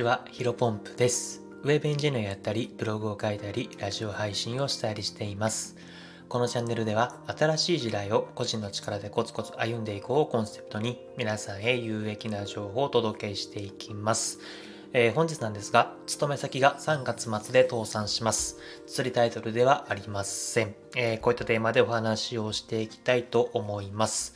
ちは、ヒロポンプです。ウェブエンジニアやったり、ブログを書いたり、ラジオ配信をしたりしています。このチャンネルでは、新しい時代を個人の力でコツコツ歩んでいこうをコンセプトに、皆さんへ有益な情報をお届けしていきます。えー本日なんですが、勤め先が3月末で倒産します。釣りタイトルではありません。えーこういったテーマでお話をしていきたいと思います。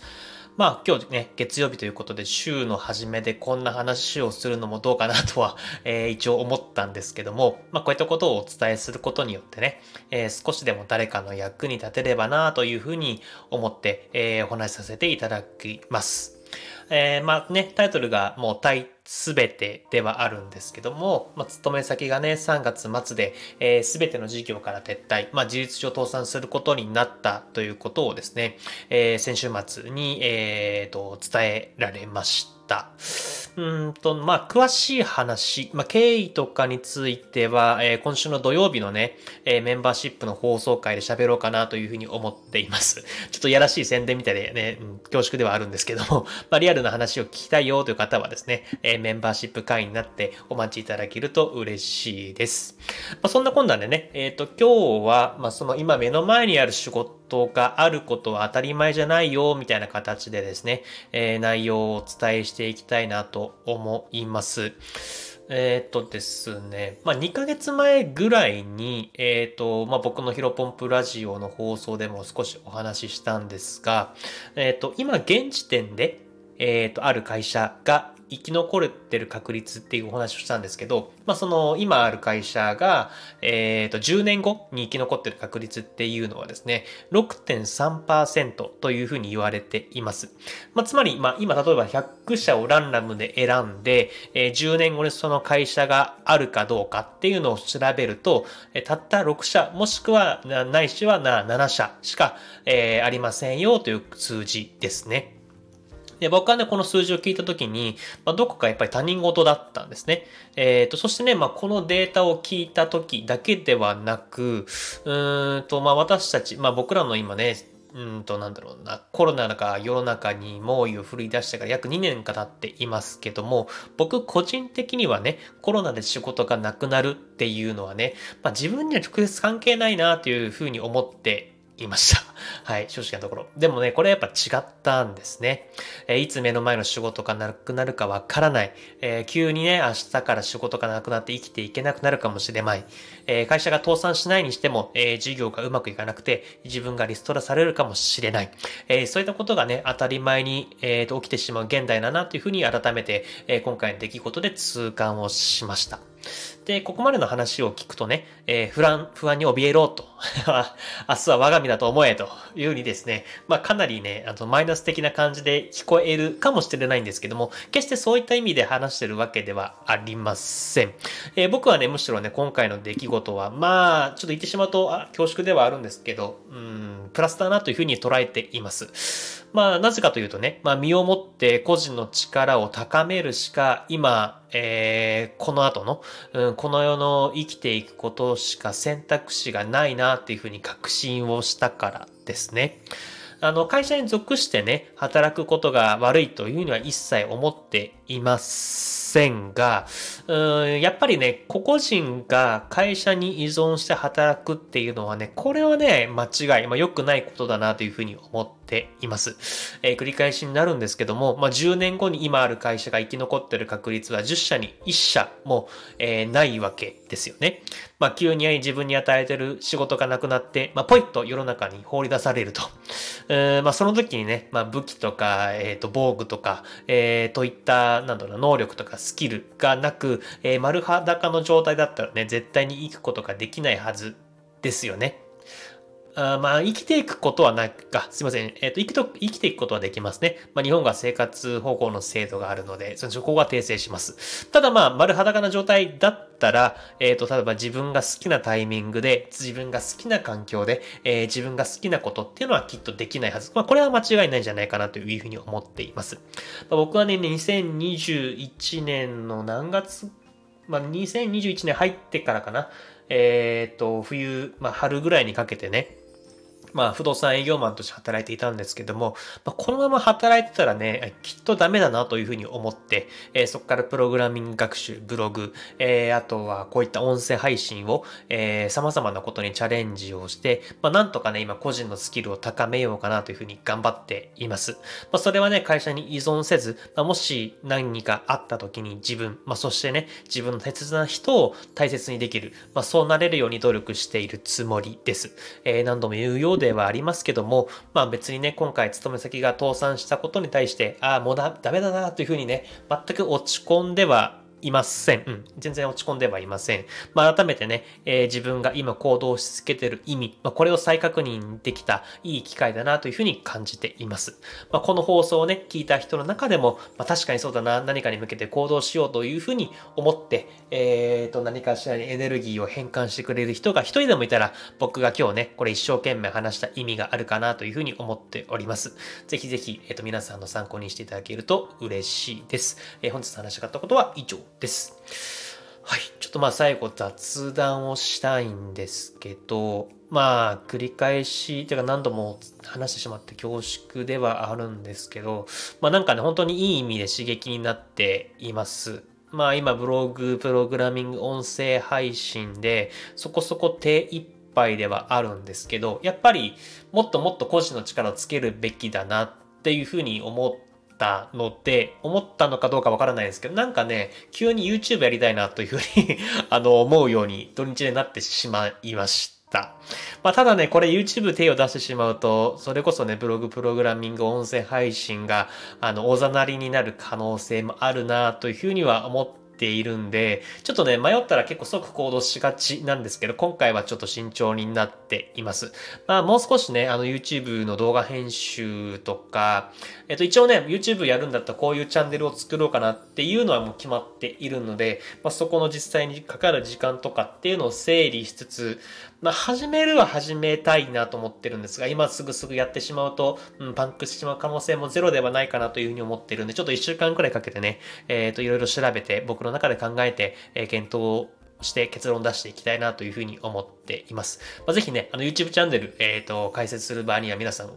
まあ今日ね、月曜日ということで週の初めでこんな話をするのもどうかなとは、えー一応思ったんですけども、まあこういったことをお伝えすることによってね、えー少しでも誰かの役に立てればなというふうに思って、えーお話しさせていただきます。えーまあね、タイトルがもう対すべてではあるんですけども、まあ、勤め先がね、3月末で、えすべての事業から撤退、まあ、事実上倒産することになったということをですね、えー先週末に、えーと、伝えられました。うんと、まあ、詳しい話、まあ、経緯とかについては、えー今週の土曜日のね、えーメンバーシップの放送会で喋ろうかなというふうに思っています。ちょっとやらしい宣伝みたいでね、うん恐縮ではあるんですけども、まあ、リアルな話を聞きたいよという方はですね、えーメンバーシップ会員になってお待ちいただけると嬉しいです。まあ、そんなこんなでね、えっ、と、今日は、まあ、その今目の前にある仕事があることは当たり前じゃないよ、みたいな形でですね、えー内容をお伝えしていきたいなと思います。えっ、とですね、まあ、2ヶ月前ぐらいに、えっ、と、まあ、僕のヒロポンプラジオの放送でも少しお話ししたんですが、えっ、と、今現時点で、えっ、と、ある会社が生き残れてる確率っていうお話をしたんですけど、まあ、その今ある会社が、えっ、と、10年後に生き残ってる確率っていうのはですね、6.3%というふうに言われています。まあ、つまり、まあ、今例えば100社をランダムで選んで、えー10年後にその会社があるかどうかっていうのを調べると、えーたった6社、もしくはないしは7社しか、えーありませんよという数字ですね。で僕はね、この数字を聞いたときに、まあ、どこかやっぱり他人事だったんですね。えっ、と、そしてね、まあ、このデータを聞いたときだけではなく、うーんと、まあ、私たち、まあ、僕らの今ね、うんと、なんだろうな、コロナが世の中に猛威を振り出してから約2年か経っていますけども、僕個人的にはね、コロナで仕事がなくなるっていうのはね、まあ、自分には直接関係ないなというふうに思っていました。はい、正直なところ。でもね、これやっぱ違ったんですね。えーいつ目の前の仕事がなくなるかわからない。えー急にね、明日から仕事がなくなって生きていけなくなるかもしれない。えー会社が倒産しないにしても、え事業がうまくいかなくて、自分がリストラされるかもしれない。えそういったことがね、当たり前に、えーと起きてしまう現代だなというふうに改めて、え今回の出来事で痛感をしました。で、ここまでの話を聞くとね、えー不安、不安に怯えろと。明日は我が身だと思えというふうにですね、まあかなりね、あのマイナス的な感じで聞こえるかもしれないんですけども、決してそういった意味で話してるわけではありません。えー僕はね、むしろね、今回の出来事は、まあ、ちょっと言ってしまうと、あ恐縮ではあるんですけど、うん、プラスだなというふうに捉えています。まあ、なぜかというとね、まあ、身をもって個人の力を高めるしか、今、えーこの後の、うん、この世の生きていくことしか選択肢がないなっていうふうに確信をしたからですね。あの、会社に属してね、働くことが悪いというには一切思っていませんが、うん、やっぱりね、個々人が会社に依存して働くっていうのはね、これはね、間違い、まあ良くないことだなというふうに思ってています。えー繰り返しになるんですけども、まあ10年後に今ある会社が生き残ってる確率は10社に1社も、えーないわけですよね。まあ急に自分に与えてる仕事がなくなって、まあポイッと世の中に放り出されると。えーまあその時にね、まあ武器とか、えっ、と、防具とか、えーといった、なんだろう、能力とかスキルがなく、えー丸裸の状態だったらね、絶対に生くことができないはずですよね。あまあ、生きていくことはないか、すいません。えっ、と、生きと、生きていくことはできますね。まあ、日本が生活保護の制度があるので、そのそこが訂正します。ただまあ、丸裸な状態だったら、えっ、と、例えば自分が好きなタイミングで、自分が好きな環境で、えー自分が好きなことっていうのはきっとできないはず。まあ、これは間違いないんじゃないかなというふうに思っています。まあ僕はね、2021年の何月、まあ、2021年入ってからかな。えっ、と、冬、まあ、春ぐらいにかけてね、まあ、不動産営業マンとして働いていたんですけども、まあ、このまま働いてたらね、きっとダメだなというふうに思って、えー、そこからプログラミング学習、ブログ、えー、あとはこういった音声配信を、えー、様々なことにチャレンジをして、まあ、なんとかね、今個人のスキルを高めようかなというふうに頑張っています。まあ、それはね、会社に依存せず、まあ、もし何かあった時に自分、まあ、そしてね、自分の大切な人を大切にできる、まあ、そうなれるように努力しているつもりです。えー、何度も言うようでではありますけども、まあ別にね、今回勤め先が倒産したことに対して、ああ、もうだ、ダメだなというふうにね、全く落ち込んではいません。うん。全然落ち込んではいません。まあ、改めてね、えー、自分が今行動し続けてる意味、まあ、これを再確認できたいい機会だなというふうに感じています。まあ、この放送をね、聞いた人の中でも、まあ、確かにそうだな、何かに向けて行動しようというふうに思って、えーと、何かしらにエネルギーを変換してくれる人が一人でもいたら、僕が今日ね、これ一生懸命話した意味があるかなというふうに思っております。ぜひぜひ、えっ、ー、と、皆さんの参考にしていただけると嬉しいです。えー、本日話したかったことは以上です。はい。ちょっとまあ最後雑談をしたいんですけど、まあ繰り返し、てか何度も話してしまって恐縮ではあるんですけど、まあなんかね、本当にいい意味で刺激になっています。まあ今ブログ、プログラミング、音声配信でそこそこ手一杯ではあるんですけど、やっぱりもっともっと個人の力をつけるべきだなっていうふうに思ってたので、思ったのかどうかわからないですけど、なんかね、急に YouTube やりたいなというふうに あの、思うように土日でなってしまいました。まあ、ただね、これ YouTube 手を出してしまうと、それこそね、ブログプログラミング音声配信が、あの、おざなりになる可能性もあるなというふうには思ってているんで、ちょっとね、迷ったら結構即行動しがちなんですけど、今回はちょっと慎重になっています。まあ、もう少しね、あの YouTube の動画編集とか、えっと、一応ね、YouTube やるんだったらこういうチャンネルを作ろうかなっていうのはもう決まっているので、まあ、そこの実際にかかる時間とかっていうのを整理しつつ、まあ、始めるは始めたいなと思ってるんですが、今すぐすぐやってしまうと、うん、パンクしてしまう可能性もゼロではないかなというふうに思ってるんで、ちょっと一週間くらいかけてね、えっ、ー、と、いろいろ調べて、僕の中で考えて、えー、検討して結論出していきたいなというふうに思っています。まあ、ぜひね、あの YouTube チャンネル、えっ、ー、と、解説する場合には皆さん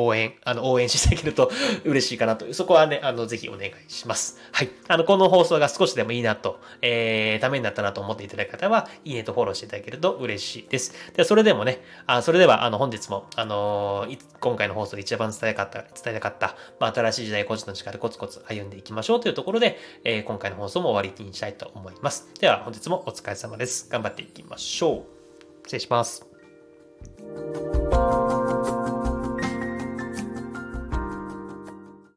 応援、あの、応援していただけると嬉しいかなと。そこはね、あの、ぜひお願いします。はい。あの、この放送が少しでもいいなと、えー、ためになったなと思っていただく方は、いいねとフォローしていただけると嬉しいです。では、それでもね、あそれでは、あの、本日も、あのー、今回の放送で一番伝えたかった、伝えたかった、まあ、新しい時代個人の力でコツコツ歩んでいきましょうというところで、えー、今回の放送も終わりにしたいと思います。では、本日もお疲れ様です。頑張っていきましょう。失礼します。